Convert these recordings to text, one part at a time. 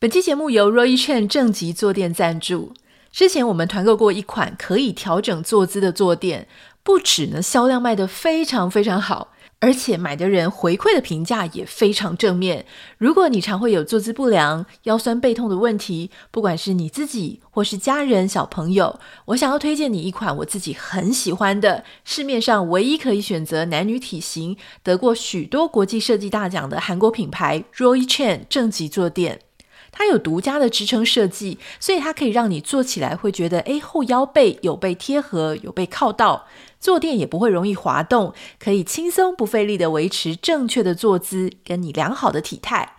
本期节目由 Roy Chen 正极坐垫赞助。之前我们团购过一款可以调整坐姿的坐垫，不止呢销量卖得非常非常好，而且买的人回馈的评价也非常正面。如果你常会有坐姿不良、腰酸背痛的问题，不管是你自己或是家人、小朋友，我想要推荐你一款我自己很喜欢的，市面上唯一可以选择男女体型、得过许多国际设计大奖的韩国品牌 Roy Chen 正极坐垫。它有独家的支撑设计，所以它可以让你坐起来会觉得，诶，后腰背有被贴合，有被靠到，坐垫也不会容易滑动，可以轻松不费力的维持正确的坐姿，跟你良好的体态。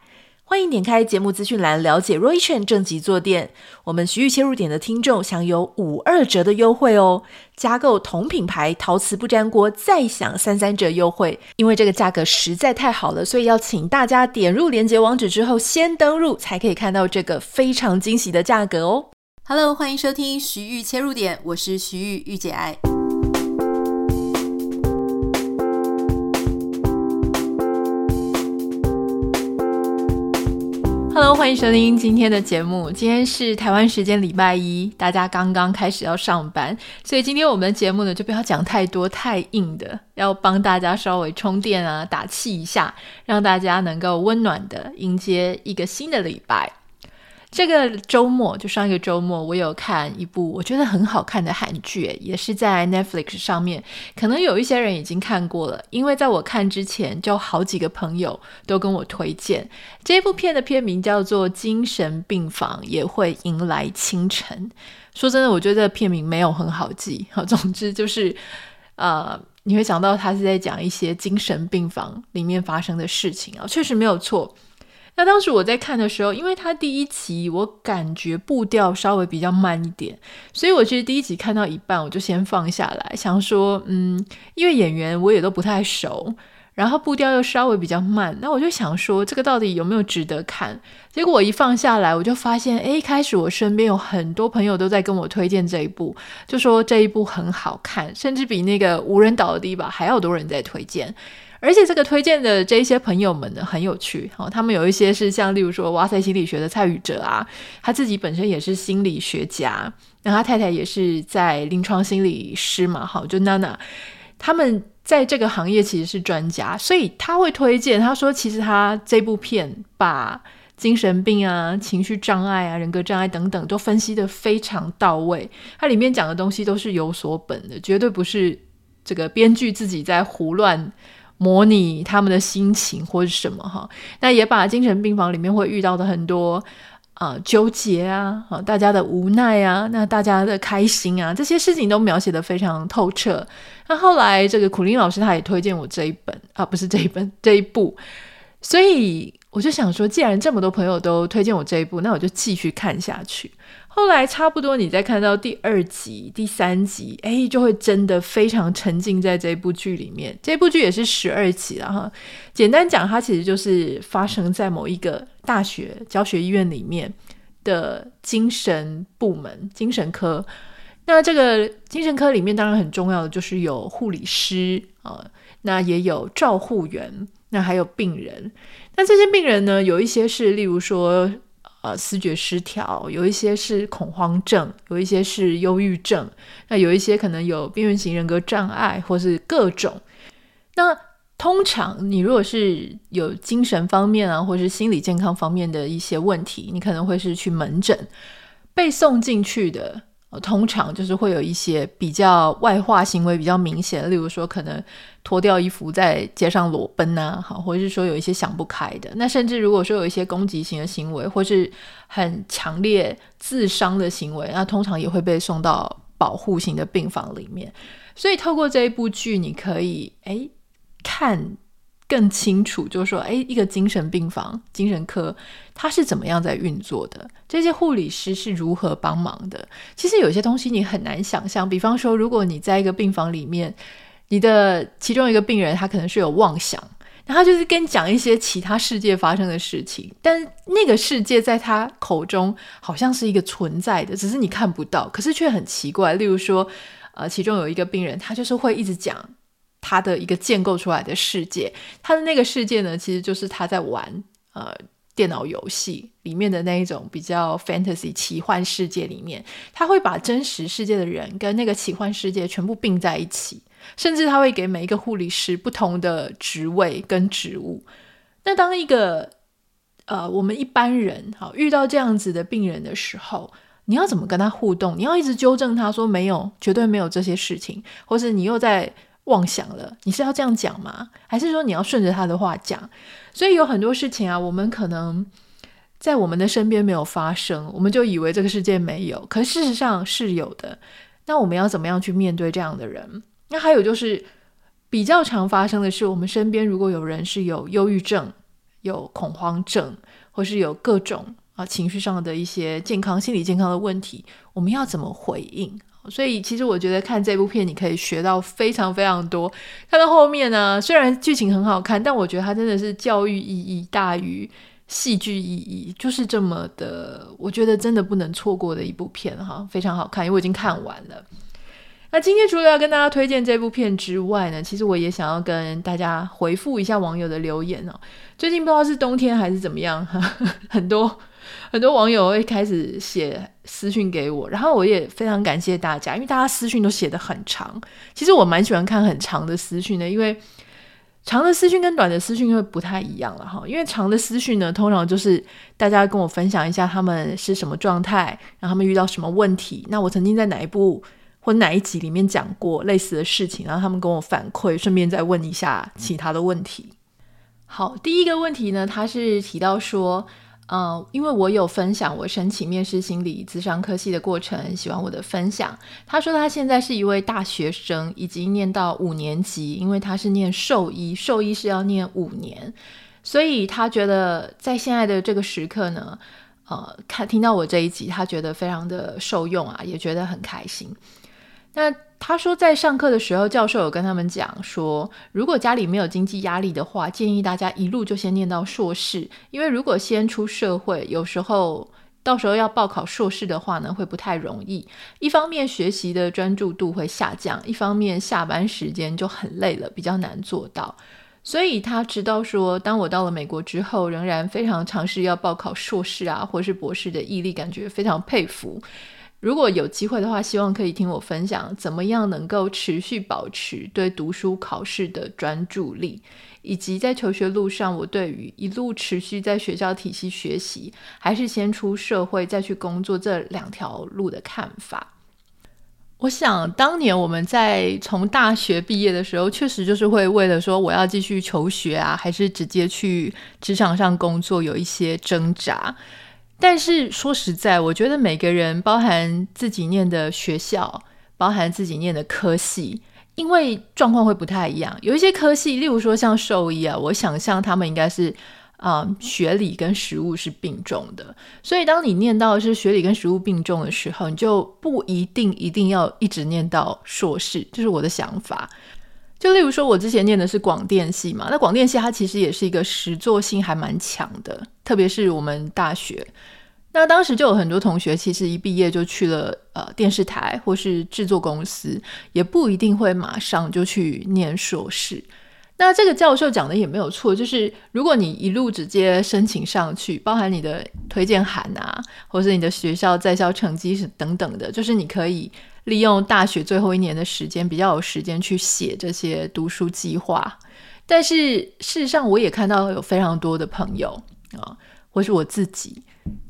欢迎点开节目资讯栏了解 Roy Chen 正极坐垫，我们徐玉切入点的听众享有五二折的优惠哦！加购同品牌陶瓷不粘锅再享三三折优惠。因为这个价格实在太好了，所以要请大家点入链接网址之后先登入，才可以看到这个非常惊喜的价格哦。Hello，欢迎收听徐玉切入点，我是徐玉玉姐爱。Hello，欢迎收听今天的节目。今天是台湾时间礼拜一，大家刚刚开始要上班，所以今天我们的节目呢，就不要讲太多太硬的，要帮大家稍微充电啊，打气一下，让大家能够温暖的迎接一个新的礼拜。这个周末，就上一个周末，我有看一部我觉得很好看的韩剧，也是在 Netflix 上面。可能有一些人已经看过了，因为在我看之前，就好几个朋友都跟我推荐这部片的片名叫做《精神病房也会迎来清晨》。说真的，我觉得这个片名没有很好记。好，总之就是，呃，你会想到他是在讲一些精神病房里面发生的事情啊，确实没有错。那当时我在看的时候，因为他第一集我感觉步调稍微比较慢一点，所以我其实第一集看到一半我就先放下来，想说，嗯，因为演员我也都不太熟，然后步调又稍微比较慢，那我就想说这个到底有没有值得看？结果我一放下来，我就发现，诶，一开始我身边有很多朋友都在跟我推荐这一部，就说这一部很好看，甚至比那个无人岛的堤坝还要多人在推荐。而且这个推荐的这一些朋友们呢，很有趣哈、他们有一些是像例如说哇塞心理学的蔡宇哲啊，他自己本身也是心理学家，那他太太也是在临床心理师嘛，好，就娜娜，他们在这个行业其实是专家，所以他会推荐，他说其实他这部片把精神病啊、情绪障碍啊、人格障碍等等都分析得非常到位，它里面讲的东西都是有所本的，绝对不是这个编剧自己在胡乱。模拟他们的心情或是什么哈，那也把精神病房里面会遇到的很多啊、纠结啊，啊大家的无奈啊，那大家的开心啊，这些事情都描写的非常透彻。那后来这个苦林老师他也推荐我这一本啊，不是这一本 这一部，所以我就想说，既然这么多朋友都推荐我这一部，那我就继续看下去。后来差不多，你再看到第二集、第三集，哎，就会真的非常沉浸在这部剧里面。这部剧也是十二集了哈。简单讲，它其实就是发生在某一个大学教学医院里面的精神部门、精神科。那这个精神科里面，当然很重要的就是有护理师啊，那也有照护员，那还有病人。那这些病人呢，有一些是，例如说。呃，思觉失调，有一些是恐慌症，有一些是忧郁症，那有一些可能有边缘型人格障碍，或是各种。那通常你如果是有精神方面啊，或是心理健康方面的一些问题，你可能会是去门诊被送进去的。通常就是会有一些比较外化行为比较明显，例如说可能脱掉衣服在街上裸奔呐，好，或者是说有一些想不开的。那甚至如果说有一些攻击性的行为，或是很强烈自伤的行为，那通常也会被送到保护型的病房里面。所以透过这一部剧，你可以诶看。更清楚，就是说，哎，一个精神病房、精神科，它是怎么样在运作的？这些护理师是如何帮忙的？其实有些东西你很难想象。比方说，如果你在一个病房里面，你的其中一个病人他可能是有妄想，那他就是跟你讲一些其他世界发生的事情，但那个世界在他口中好像是一个存在的，只是你看不到，可是却很奇怪。例如说，呃，其中有一个病人，他就是会一直讲。他的一个建构出来的世界，他的那个世界呢，其实就是他在玩呃电脑游戏里面的那一种比较 fantasy 奇幻世界里面，他会把真实世界的人跟那个奇幻世界全部并在一起，甚至他会给每一个护理师不同的职位跟职务。那当一个呃我们一般人好遇到这样子的病人的时候，你要怎么跟他互动？你要一直纠正他说没有，绝对没有这些事情，或是你又在妄想了？你是要这样讲吗？还是说你要顺着他的话讲？所以有很多事情啊，我们可能在我们的身边没有发生，我们就以为这个世界没有，可事实上是有的。那我们要怎么样去面对这样的人？那还有就是比较常发生的是，我们身边如果有人是有忧郁症、有恐慌症，或是有各种啊情绪上的一些健康、心理健康的问题，我们要怎么回应？所以，其实我觉得看这部片，你可以学到非常非常多。看到后面呢，虽然剧情很好看，但我觉得它真的是教育意义大于戏剧意义，就是这么的。我觉得真的不能错过的一部片哈，非常好看，因为我已经看完了。那今天除了要跟大家推荐这部片之外呢，其实我也想要跟大家回复一下网友的留言哦。最近不知道是冬天还是怎么样，很多。很多网友会开始写私讯给我，然后我也非常感谢大家，因为大家私讯都写得很长。其实我蛮喜欢看很长的私讯的，因为长的私讯跟短的私讯会不太一样了哈。因为长的私讯呢，通常就是大家跟我分享一下他们是什么状态，然后他们遇到什么问题。那我曾经在哪一部或哪一集里面讲过类似的事情，然后他们跟我反馈，顺便再问一下其他的问题。好，第一个问题呢，他是提到说。嗯，因为我有分享我申请面试心理咨商科系的过程，喜欢我的分享。他说他现在是一位大学生，已经念到五年级，因为他是念兽医，兽医是要念五年，所以他觉得在现在的这个时刻呢，呃，看听到我这一集，他觉得非常的受用啊，也觉得很开心。那他说，在上课的时候，教授有跟他们讲说，如果家里没有经济压力的话，建议大家一路就先念到硕士，因为如果先出社会，有时候到时候要报考硕士的话呢，会不太容易。一方面学习的专注度会下降，一方面下班时间就很累了，比较难做到。所以他知道说，当我到了美国之后，仍然非常尝试要报考硕士啊，或是博士的毅力，感觉非常佩服。如果有机会的话，希望可以听我分享怎么样能够持续保持对读书考试的专注力，以及在求学路上，我对于一路持续在学校体系学习，还是先出社会再去工作这两条路的看法。我想当年我们在从大学毕业的时候，确实就是会为了说我要继续求学啊，还是直接去职场上工作，有一些挣扎。但是说实在，我觉得每个人，包含自己念的学校，包含自己念的科系，因为状况会不太一样。有一些科系，例如说像兽医啊，我想象他们应该是啊、学理跟实务是并重的。所以当你念到是学理跟实务并重的时候，你就不一定一定要一直念到硕士。这是我的想法。就例如说，我之前念的是广电系嘛，那广电系它其实也是一个实作性还蛮强的，特别是我们大学。那当时就有很多同学，其实一毕业就去了呃电视台或是制作公司，也不一定会马上就去念硕士。那这个教授讲的也没有错，就是如果你一路直接申请上去，包含你的推荐函啊，或是你的学校在校成绩是等等的，就是你可以。利用大学最后一年的时间，比较有时间去写这些读书计划。但是事实上，我也看到有非常多的朋友啊，或是我自己，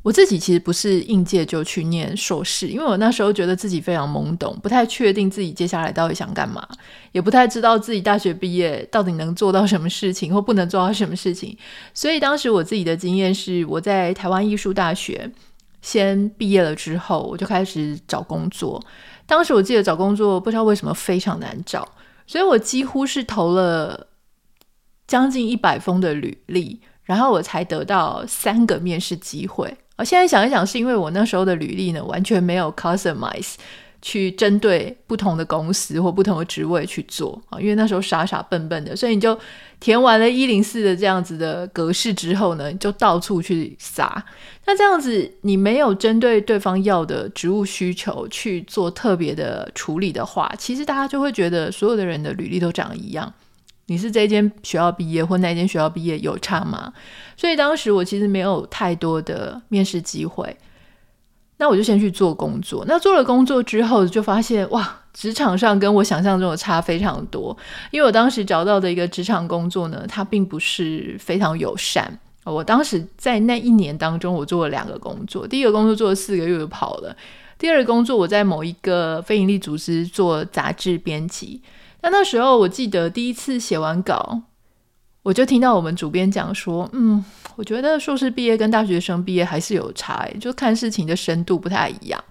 我自己其实不是应届就去念硕士，因为我那时候觉得自己非常懵懂，不太确定自己接下来到底想干嘛，也不太知道自己大学毕业到底能做到什么事情或不能做到什么事情。所以当时我自己的经验是，我在台湾艺术大学先毕业了之后，我就开始找工作。当时我记得找工作不知道为什么非常难找，所以我几乎是投了将近一百封的履历，然后我才得到三个面试机会。我现在想一想，是因为我那时候的履历呢，完全没有 customize。去针对不同的公司或不同的职位去做啊，因为那时候傻傻笨笨的，所以你就填完了一零四的这样子的格式之后呢，就到处去撒。那这样子你没有针对对方要的职务需求去做特别的处理的话，其实大家就会觉得所有的人的履历都长一样，你是这间学校毕业或那间学校毕业有差吗？所以当时我其实没有太多的面试机会。那我就先去做工作。那做了工作之后，就发现哇，职场上跟我想象中的差非常多。因为我当时找到的一个职场工作呢，它并不是非常友善。我当时在那一年当中，我做了两个工作。第一个工作做了四个月就跑了。第二个工作我在某一个非营利组织做杂志编辑。那那时候我记得第一次写完稿，我就听到我们主编讲说：“嗯，我觉得硕士毕业跟大学生毕业还是有差，就看事情的深度不太一样。”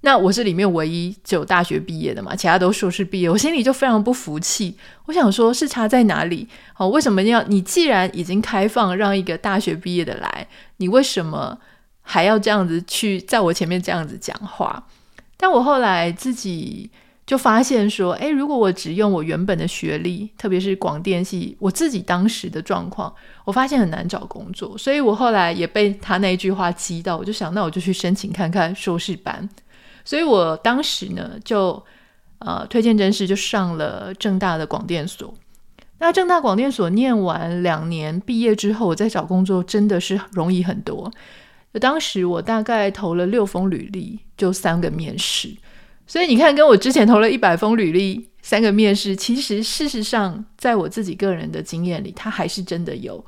那我是里面唯一只有大学毕业的嘛，其他都硕士毕业，我心里就非常不服气。我想说，是差在哪里？哦，为什么要你既然已经开放让一个大学毕业的来，你为什么还要这样子去在我前面这样子讲话？但我后来自己。就发现说，诶，如果我只用我原本的学历，特别是广电系，我自己当时的状况，我发现很难找工作，所以我后来也被他那一句话激到，我就想，那我就去申请看看硕士班。所以我当时呢，就呃推荐甄试就上了正大的广电所。那正大广电所念完两年毕业之后，我再找工作真的是容易很多。就当时我大概投了六封履历，就三个面试。所以你看，跟我之前投了一百封履历，三个面试，其实事实上，在我自己个人的经验里，它还是真的有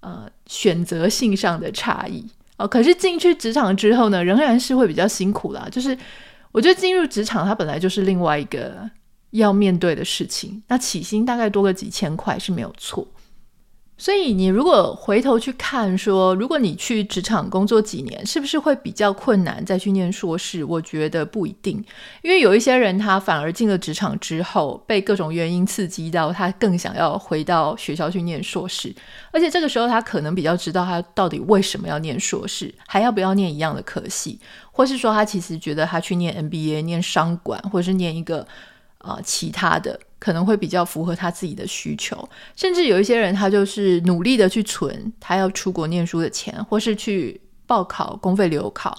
呃选择性上的差异哦。可是进去职场之后呢，仍然是会比较辛苦啦。就是我觉得进入职场，它本来就是另外一个要面对的事情。那起薪大概多个几千块是没有错。所以你如果回头去看说，如果你去职场工作几年，是不是会比较困难再去念硕士？我觉得不一定，因为有一些人他反而进了职场之后，被各种原因刺激到，他更想要回到学校去念硕士，而且这个时候他可能比较知道他到底为什么要念硕士，还要不要念一样的科系，或是说他其实觉得他去念 MBA、念商管，或者是念一个啊、呃、其他的。可能会比较符合他自己的需求，甚至有一些人，他就是努力的去存他要出国念书的钱，或是去报考公费留考。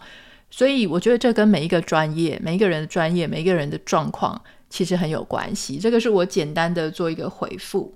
所以我觉得这跟每一个专业、每一个人的专业、每一个人的状况其实很有关系。这个是我简单的做一个回复。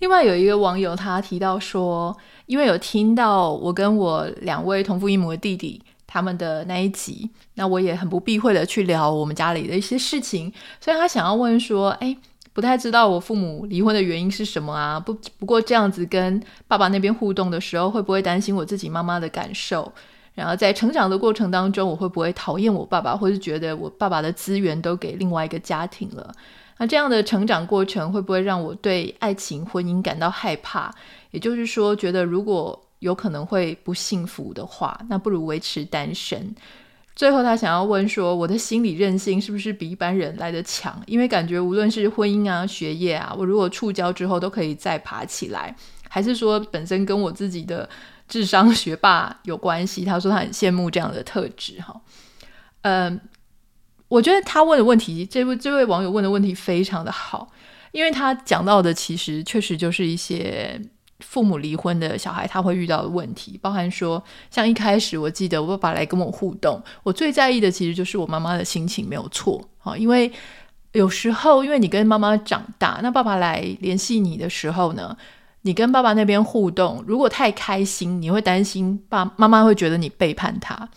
另外有一个网友他提到说，因为有听到我跟我两位同父异母的弟弟。他们的那一集，那我也很不避讳的去聊我们家里的一些事情，所以他想要问说，诶，不太知道我父母离婚的原因是什么啊？不不过这样子跟爸爸那边互动的时候，会不会担心我自己妈妈的感受？然后在成长的过程当中，我会不会讨厌我爸爸，或是觉得我爸爸的资源都给另外一个家庭了？那这样的成长过程会不会让我对爱情、婚姻感到害怕？也就是说，觉得如果有可能会不幸福的话，那不如维持单身。最后，他想要问说：“我的心理韧性是不是比一般人来得强？因为感觉无论是婚姻啊、学业啊，我如果触礁之后都可以再爬起来，还是说本身跟我自己的智商学霸有关系？”他说他很羡慕这样的特质。哈，嗯，我觉得他问的问题，这位这位网友问的问题非常的好，因为他讲到的其实确实就是一些。父母离婚的小孩，他会遇到的问题，包含说，像一开始我记得我爸爸来跟我互动，我最在意的其实就是我妈妈的心情没有错啊，因为有时候因为你跟妈妈长大，那爸爸来联系你的时候呢，你跟爸爸那边互动，如果太开心，你会担心爸妈妈会觉得你背叛他；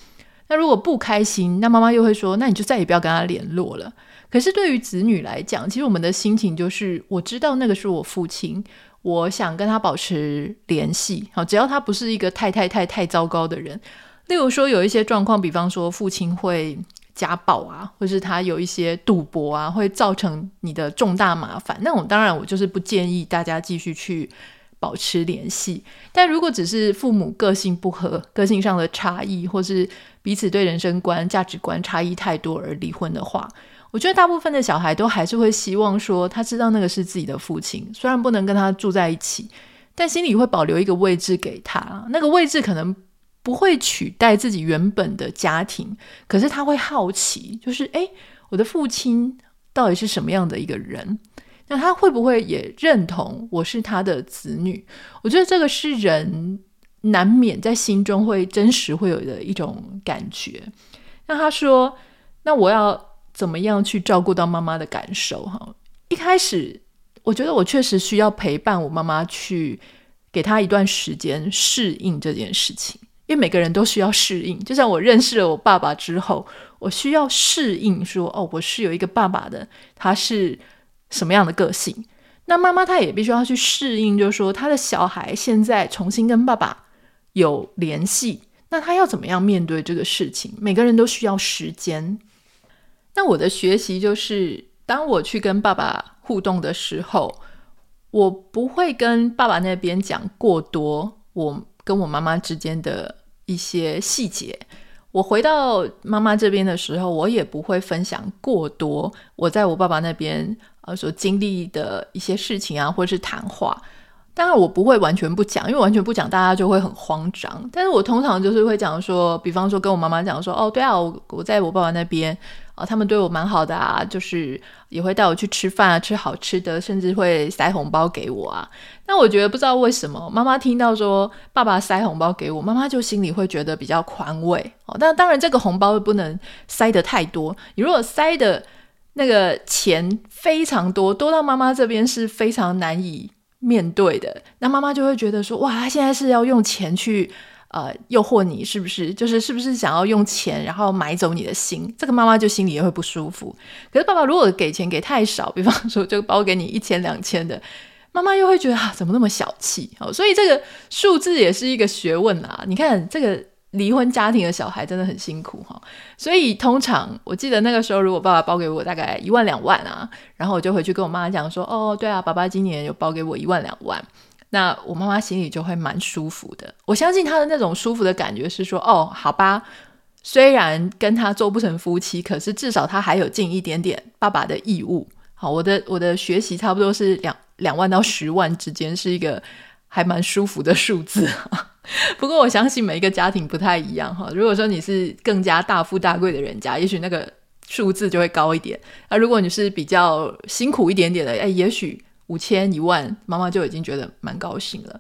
那如果不开心，那妈妈又会说，那你就再也不要跟他联络了。可是对于子女来讲，其实我们的心情就是，我知道那个是我父亲。我想跟他保持联系，好，只要他不是一个太太太太糟糕的人。例如说，有一些状况，比方说父亲会家暴啊，或是他有一些赌博啊，会造成你的重大麻烦。那种当然，我就是不建议大家继续去保持联系。但如果只是父母个性不合、个性上的差异，或是彼此对人生观、价值观差异太多而离婚的话，我觉得大部分的小孩都还是会希望说，他知道那个是自己的父亲，虽然不能跟他住在一起，但心里会保留一个位置给他。那个位置可能不会取代自己原本的家庭，可是他会好奇，就是诶，我的父亲到底是什么样的一个人？那他会不会也认同我是他的子女？我觉得这个是人难免在心中会真实会有的一种感觉。那他说：“那我要。”怎么样去照顾到妈妈的感受？哈，一开始我觉得我确实需要陪伴我妈妈去给她一段时间适应这件事情，因为每个人都需要适应。就像我认识了我爸爸之后，我需要适应说，哦，我是有一个爸爸的，他是什么样的个性。那妈妈她也必须要去适应，就是说她的小孩现在重新跟爸爸有联系，那她要怎么样面对这个事情？每个人都需要时间。那我的学习就是，当我去跟爸爸互动的时候，我不会跟爸爸那边讲过多我跟我妈妈之间的一些细节。我回到妈妈这边的时候，我也不会分享过多我在我爸爸那边呃所经历的一些事情啊，或是谈话。当然，我不会完全不讲，因为完全不讲，大家就会很慌张。但是我通常就是会讲说，比方说跟我妈妈讲说，哦，对啊，我我在我爸爸那边啊，他们对我蛮好的啊，就是也会带我去吃饭啊，吃好吃的，甚至会塞红包给我啊。那我觉得不知道为什么，妈妈听到说爸爸塞红包给我，妈妈就心里会觉得比较宽慰哦。但当然，这个红包不能塞得太多，你如果塞的那个钱非常多，多到妈妈这边是非常难以。面对的，那妈妈就会觉得说，哇，他现在是要用钱去呃诱惑你，是不是？就是是不是想要用钱然后买走你的心？这个妈妈就心里也会不舒服。可是爸爸如果给钱给太少，比方说就包给你一千两千的，妈妈又会觉得啊，怎么那么小气？哦，所以这个数字也是一个学问啊。你看这个。离婚家庭的小孩真的很辛苦哈，所以通常我记得那个时候，如果爸爸包给我大概一万两万啊，然后我就回去跟我妈讲说，哦，对啊，爸爸今年有包给我一万两万，那我妈妈心里就会蛮舒服的。我相信她的那种舒服的感觉是说，哦，好吧，虽然跟他做不成夫妻，可是至少他还有尽一点点爸爸的义务。好，我的我的学习差不多是两两万到十万之间，是一个还蛮舒服的数字。不过我相信每一个家庭不太一样哈。如果说你是更加大富大贵的人家，也许那个数字就会高一点。那如果你是比较辛苦一点点的，哎，也许五千一万，妈妈就已经觉得蛮高兴了。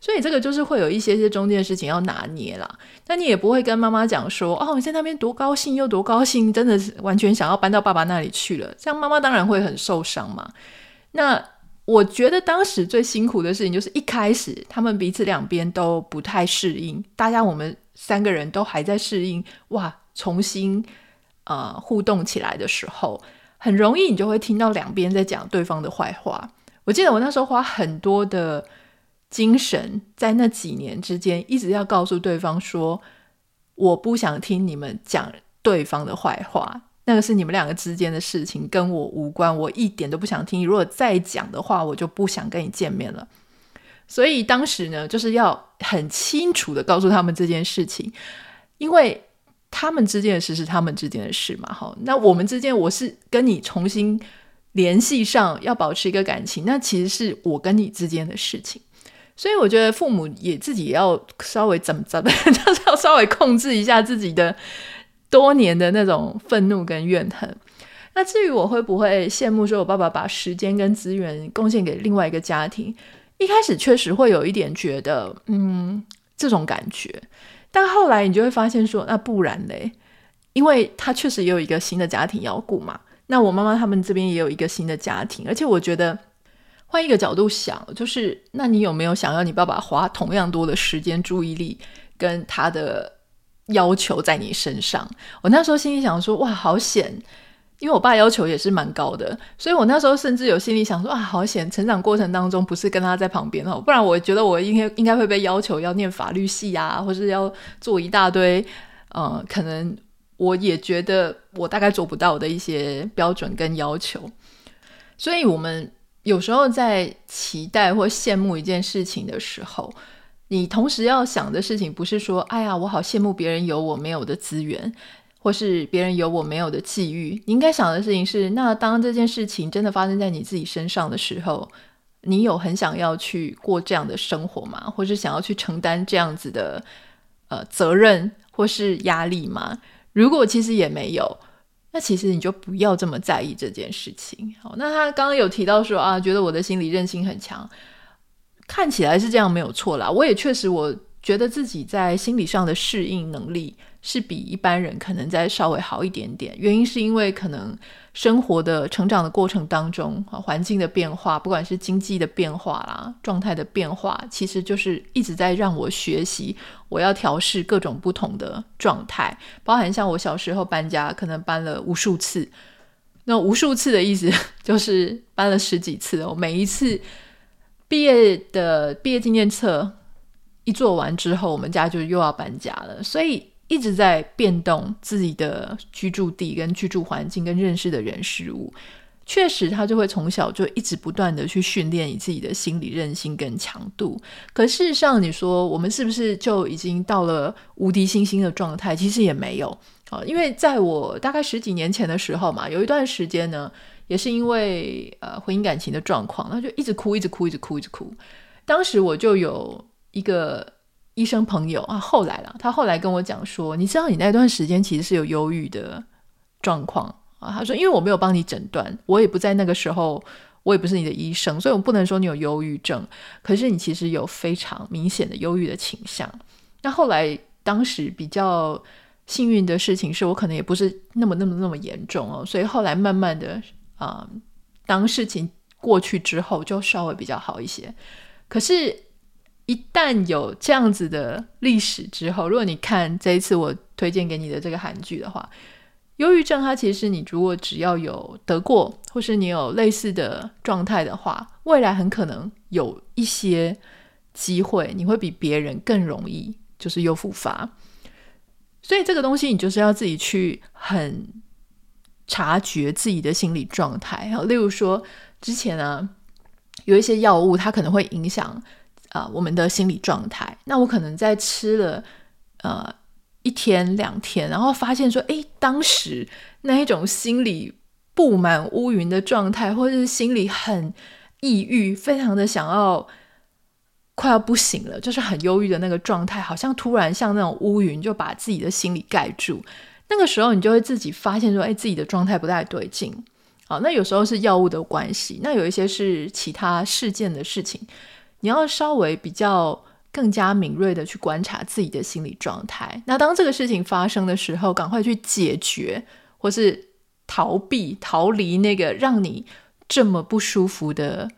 所以这个就是会有一些些中间的事情要拿捏啦。但你也不会跟妈妈讲说，哦，你在那边多高兴又多高兴，真的是完全想要搬到爸爸那里去了。这样妈妈当然会很受伤嘛。那。我觉得当时最辛苦的事情就是一开始他们彼此两边都不太适应，大家我们三个人都还在适应，哇，重新呃互动起来的时候，很容易你就会听到两边在讲对方的坏话。我记得我那时候花很多的精神在那几年之间，一直要告诉对方说，我不想听你们讲对方的坏话。那个是你们两个之间的事情，跟我无关，我一点都不想听。如果再讲的话，我就不想跟你见面了。所以当时呢，就是要很清楚的告诉他们这件事情，因为他们之间的事是他们之间的事嘛。好，那我们之间，我是跟你重新联系上，要保持一个感情，那其实是我跟你之间的事情。所以我觉得父母也自己也要稍微怎么怎么，就是要稍微控制一下自己的。多年的那种愤怒跟怨恨，那至于我会不会羡慕说，我爸爸把时间跟资源贡献给另外一个家庭，一开始确实会有一点觉得，嗯，这种感觉。但后来你就会发现说，那不然嘞，因为他确实也有一个新的家庭要顾嘛。那我妈妈他们这边也有一个新的家庭，而且我觉得换一个角度想，就是那你有没有想要你爸爸花同样多的时间、注意力跟他的？要求在你身上，我那时候心里想说，哇，好险，因为我爸要求也是蛮高的，所以我那时候甚至有心里想说，啊，好险，成长过程当中不是跟他在旁边哦，不然我觉得我应该应该会被要求要念法律系啊，或是要做一大堆，呃，可能我也觉得我大概做不到的一些标准跟要求，所以我们有时候在期待或羡慕一件事情的时候。你同时要想的事情不是说，哎呀，我好羡慕别人有我没有的资源，或是别人有我没有的际遇。你应该想的事情是，那当这件事情真的发生在你自己身上的时候，你有很想要去过这样的生活吗？或是想要去承担这样子的呃责任或是压力吗？如果其实也没有，那其实你就不要这么在意这件事情。好，那他刚刚有提到说啊，觉得我的心理韧性很强。看起来是这样没有错啦，我也确实，我觉得自己在心理上的适应能力是比一般人可能再稍微好一点点。原因是因为可能生活的成长的过程当中，环境的变化，不管是经济的变化啦，状态的变化，其实就是一直在让我学习，我要调试各种不同的状态，包含像我小时候搬家，可能搬了无数次。那无数次的意思就是搬了十几次哦，每一次毕业的毕业纪念册一做完之后，我们家就又要搬家了，所以一直在变动自己的居住地、跟居住环境、跟认识的人事物。确实，他就会从小就一直不断的去训练你自己的心理韧性跟强度。可事实上，你说我们是不是就已经到了无敌星星的状态？其实也没有。啊，因为在我大概十几年前的时候嘛，有一段时间呢，也是因为呃婚姻感情的状况，他就一直哭，一直哭，一直哭，一直哭。当时我就有一个医生朋友啊，后来了，他后来跟我讲说，你知道你那段时间其实是有忧郁的状况啊。他说，因为我没有帮你诊断，我也不在那个时候，我也不是你的医生，所以我不能说你有忧郁症。可是你其实有非常明显的忧郁的倾向。那后来当时比较。幸运的事情是我可能也不是那么那么那么严重哦，所以后来慢慢的啊、当事情过去之后就稍微比较好一些。可是，一旦有这样子的历史之后，如果你看这一次我推荐给你的这个韩剧的话，忧郁症它其实你如果只要有得过，或是你有类似的状态的话，未来很可能有一些机会，你会比别人更容易就是又复发。所以这个东西，你就是要自己去很察觉自己的心理状态。例如说，之前呢、啊，有一些药物，它可能会影响啊、我们的心理状态。那我可能在吃了呃一天两天，然后发现说，诶，当时那一种心里布满乌云的状态，或者是心里很抑郁，非常的想要。快要不行了，就是很忧郁的那个状态，好像突然像那种乌云就把自己的心里盖住。那个时候，你就会自己发现说，哎，自己的状态不太对劲。好，那有时候是药物的关系，那有一些是其他事件的事情。你要稍微比较更加敏锐的去观察自己的心理状态。那当这个事情发生的时候，赶快去解决，或是逃避、逃离那个让你这么不舒服的。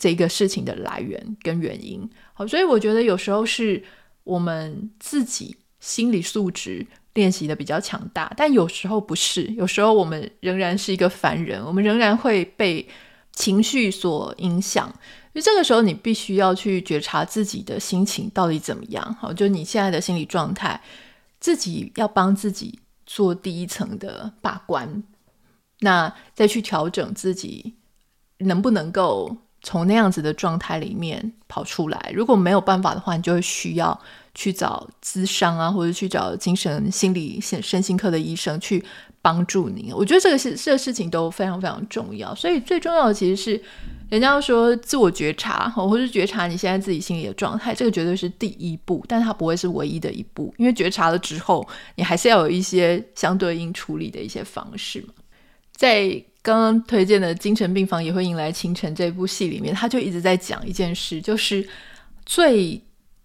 这个事情的来源跟原因，好，所以我觉得有时候是我们自己心理素质练习的比较强大，但有时候不是，有时候我们仍然是一个凡人，我们仍然会被情绪所影响。所以这个时候，你必须要去觉察自己的心情到底怎么样，好，就你现在的心理状态，自己要帮自己做第一层的把关，那再去调整自己能不能够。从那样子的状态里面跑出来，如果没有办法的话，你就会需要去找咨商啊，或者去找精神心理、身心科的医生去帮助你。我觉得这个是这个事情都非常非常重要。所以最重要的其实是，人家说自我觉察，或者是觉察你现在自己心里的状态，这个绝对是第一步，但它不会是唯一的一步，因为觉察了之后，你还是要有一些相对应处理的一些方式嘛，在。刚刚推荐的《精神病房也会迎来清晨》这部戏里面，他就一直在讲一件事，就是最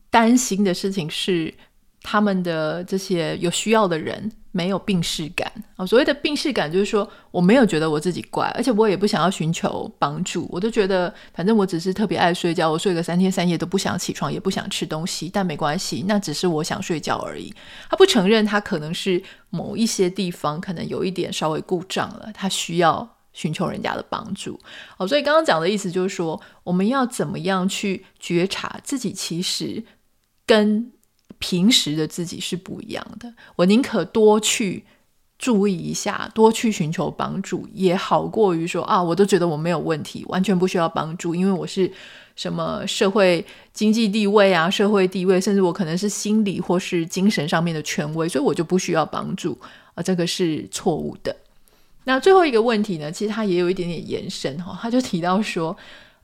担心的事情是他们的这些有需要的人没有病识感啊。所谓的病识感，就是说我没有觉得我自己怪，而且我也不想要寻求帮助，我都觉得反正我只是特别爱睡觉，我睡个三天三夜都不想起床，也不想吃东西，但没关系，那只是我想睡觉而已。他不承认他可能是某一些地方可能有一点稍微故障了，他需要。寻求人家的帮助，哦，所以刚刚讲的意思就是说，我们要怎么样去觉察自己，其实跟平时的自己是不一样的。我宁可多去注意一下，多去寻求帮助，也好过于说啊，我都觉得我没有问题，完全不需要帮助，因为我是什么社会经济地位啊，社会地位，甚至我可能是心理或是精神上面的权威，所以我就不需要帮助啊，这个是错误的。那最后一个问题呢，其实他也有一点点延伸哈，他就提到说，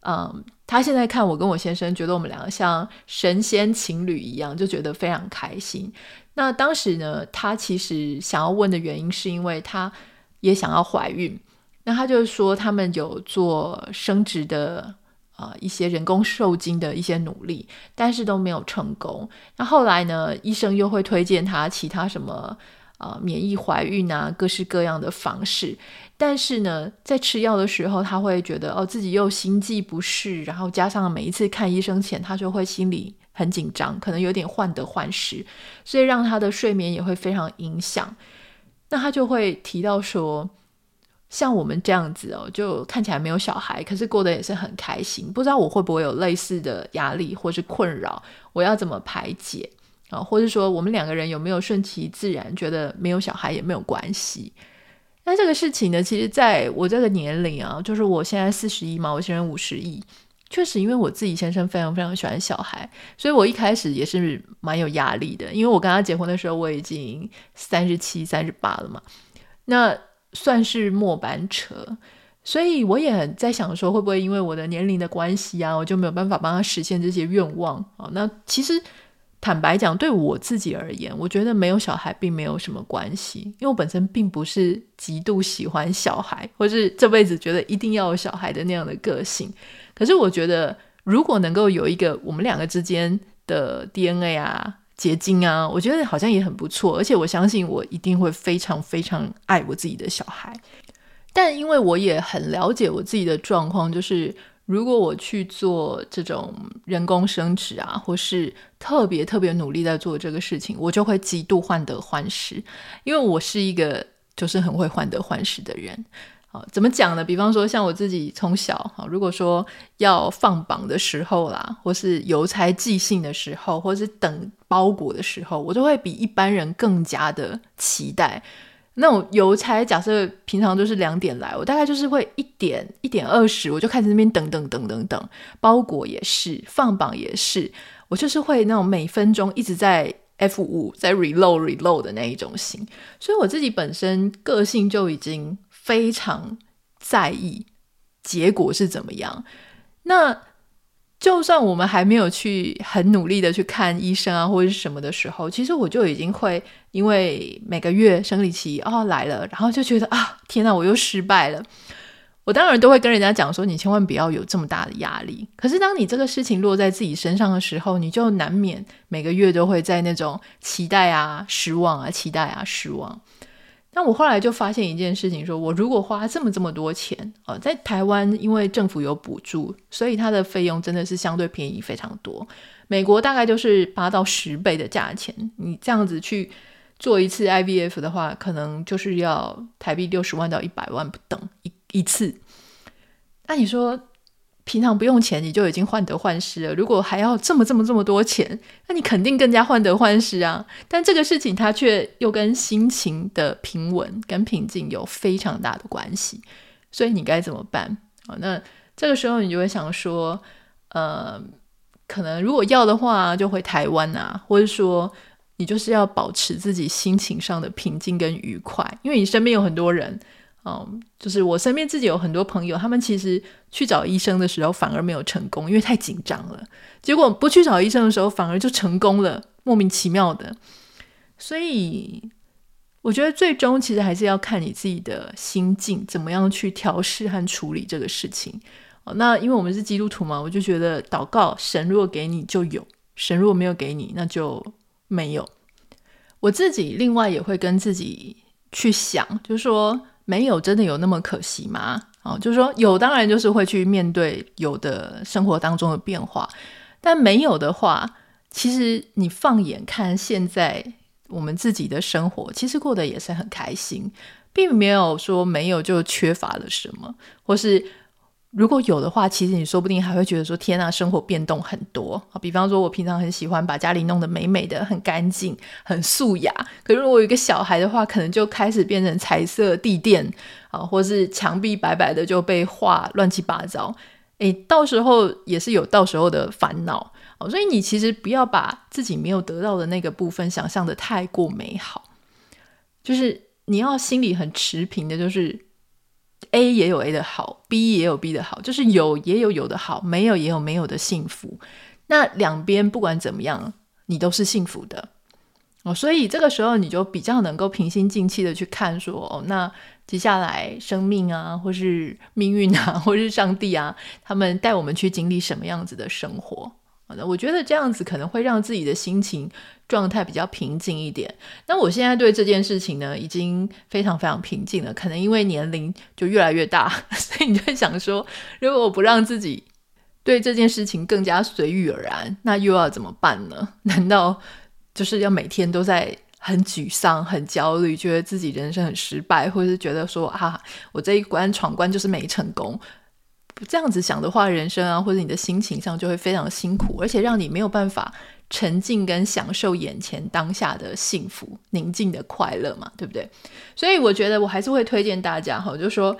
嗯，他现在看我跟我先生，觉得我们两个像神仙情侣一样，就觉得非常开心。那当时呢，他其实想要问的原因，是因为他也想要怀孕。那他就说，他们有做生殖的啊、一些人工受精的一些努力，但是都没有成功。那后来呢，医生又会推荐他其他什么啊、免疫怀孕啊，各式各样的方式。但是呢，在吃药的时候，他会觉得哦自己又心悸不适，然后加上每一次看医生前，他就会心里很紧张，可能有点患得患失，所以让他的睡眠也会非常影响。那他就会提到说，像我们这样子哦，就看起来没有小孩，可是过得也是很开心。不知道我会不会有类似的压力或是困扰，我要怎么排解啊？或者说我们两个人有没有顺其自然，觉得没有小孩也没有关系？那这个事情呢，其实在我这个年龄啊，就是我现在四十一嘛，我现在五十一，确实因为我自己先生非常非常喜欢小孩，所以我一开始也是蛮有压力的。因为我跟他结婚的时候，我已经三十七、三十八了嘛，那算是末班车，所以我也在想说，会不会因为我的年龄的关系啊，我就没有办法帮他实现这些愿望啊？那其实。坦白讲，对我自己而言，我觉得没有小孩并没有什么关系，因为我本身并不是极度喜欢小孩，或是这辈子觉得一定要有小孩的那样的个性。可是我觉得，如果能够有一个我们两个之间的 DNA 啊、结晶啊，我觉得好像也很不错。而且我相信，我一定会非常非常爱我自己的小孩。但因为我也很了解我自己的状况，就是。如果我去做这种人工生殖啊，或是特别特别努力在做这个事情，我就会极度患得患失，因为我是一个就是很会患得患失的人。好，怎么讲呢？比方说，像我自己从小，好，如果说要放榜的时候啦，或是邮差寄信的时候，或是等包裹的时候，我就会比一般人更加的期待。那种邮差，假设平常都是两点来，我大概就是会一点一点二十，我就开始那边等等等等等，包裹也是，放榜也是，我就是会那种每分钟一直在 F 五在 reload reload 的那一种型，所以我自己本身个性就已经非常在意结果是怎么样。那就算我们还没有去很努力的去看医生啊，或者是什么的时候，其实我就已经会因为每个月生理期哦来了，然后就觉得啊，天哪，我又失败了。我当然都会跟人家讲说，你千万不要有这么大的压力。可是当你这个事情落在自己身上的时候，你就难免每个月都会在那种期待啊、失望啊、期待啊、失望。那我后来就发现一件事情，说我如果花这么这么多钱，呃，在台湾因为政府有补助，所以它的费用真的是相对便宜非常多。美国大概就是八到十倍的价钱，你这样子去做一次 IVF 的话，可能就是要台币六十万到一百万不等一一次。那你说？平常不用钱，你就已经患得患失了。如果还要这么这么这么多钱，那你肯定更加患得患失啊。但这个事情它却又跟心情的平稳跟平静有非常大的关系。所以你该怎么办？哦，那这个时候你就会想说，呃，可能如果要的话，就回台湾啊，或者说你就是要保持自己心情上的平静跟愉快，因为你身边有很多人。嗯，就是我身边自己有很多朋友，他们其实去找医生的时候反而没有成功，因为太紧张了。结果不去找医生的时候，反而就成功了，莫名其妙的。所以我觉得最终其实还是要看你自己的心境，怎么样去调试和处理这个事情。那因为我们是基督徒嘛，我就觉得祷告，神如果给你就有，神如果没有给你，那就没有。我自己另外也会跟自己去想，就是说。没有真的有那么可惜吗？哦，就是说有，当然就是会去面对有的生活当中的变化，但没有的话，其实你放眼看现在我们自己的生活，其实过得也是很开心，并没有说没有就缺乏了什么，或是。如果有的话，其实你说不定还会觉得说：“天啊，生活变动很多啊！”比方说，我平常很喜欢把家里弄得美美的、很干净、很素雅。可是如果有一个小孩的话，可能就开始变成彩色地垫啊，或是墙壁白白的就被画乱七八糟。诶，到时候也是有到时候的烦恼啊。所以你其实不要把自己没有得到的那个部分想象的太过美好，就是你要心里很持平的，就是。A 也有 A 的好，B 也有 B 的好，就是有也有有的好，没有也有没有的幸福。那两边不管怎么样，你都是幸福的。哦，所以这个时候你就比较能够平心静气的去看说，哦，那接下来生命啊，或是命运啊，或是上帝啊，他们带我们去经历什么样子的生活？我觉得这样子可能会让自己的心情状态比较平静一点。那我现在对这件事情呢，已经非常非常平静了。可能因为年龄就越来越大，所以你就想说，如果我不让自己对这件事情更加随遇而安，那又要怎么办呢？难道就是要每天都在很沮丧、很焦虑，觉得自己人生很失败，或者是觉得说啊，我这一关闯关就是没成功？这样子想的话，人生啊，或者你的心情上就会非常辛苦，而且让你没有办法沉浸跟享受眼前当下的幸福、宁静的快乐嘛，对不对？所以我觉得我还是会推荐大家哈，就说，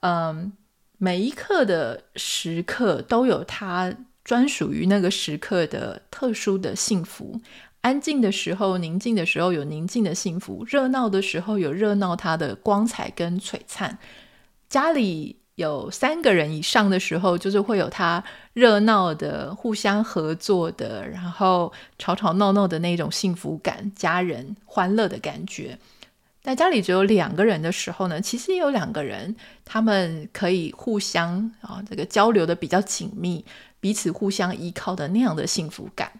嗯，每一刻的时刻都有它专属于那个时刻的特殊的幸福。安静的时候、宁静的时候有宁静的幸福；热闹的时候有热闹它的光彩跟璀璨。家里。有三个人以上的时候，就是会有他热闹的、互相合作的，然后吵吵闹闹的那种幸福感、家人欢乐的感觉。但家里只有两个人的时候呢，其实也有两个人，他们可以互相啊这个交流的比较紧密，彼此互相依靠的那样的幸福感。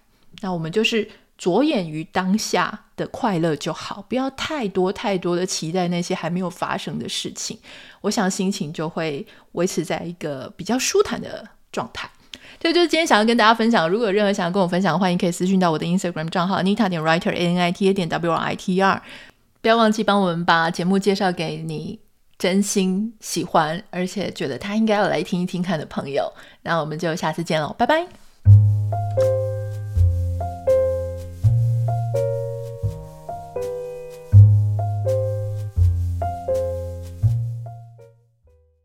那我们就是。着眼于当下的快乐就好，不要太多太多的期待那些还没有发生的事情。我想心情就会维持在一个比较舒坦的状态。这就是今天想要跟大家分享。如果有任何想要跟我分享的，欢迎可以私讯到我的 Instagram 账号 Nita 点 Writer A N I T A 点 W R I T E R。不要忘记帮我们把节目介绍给你真心喜欢而且觉得他应该要来听一听看的朋友。那我们就下次见喽，拜拜。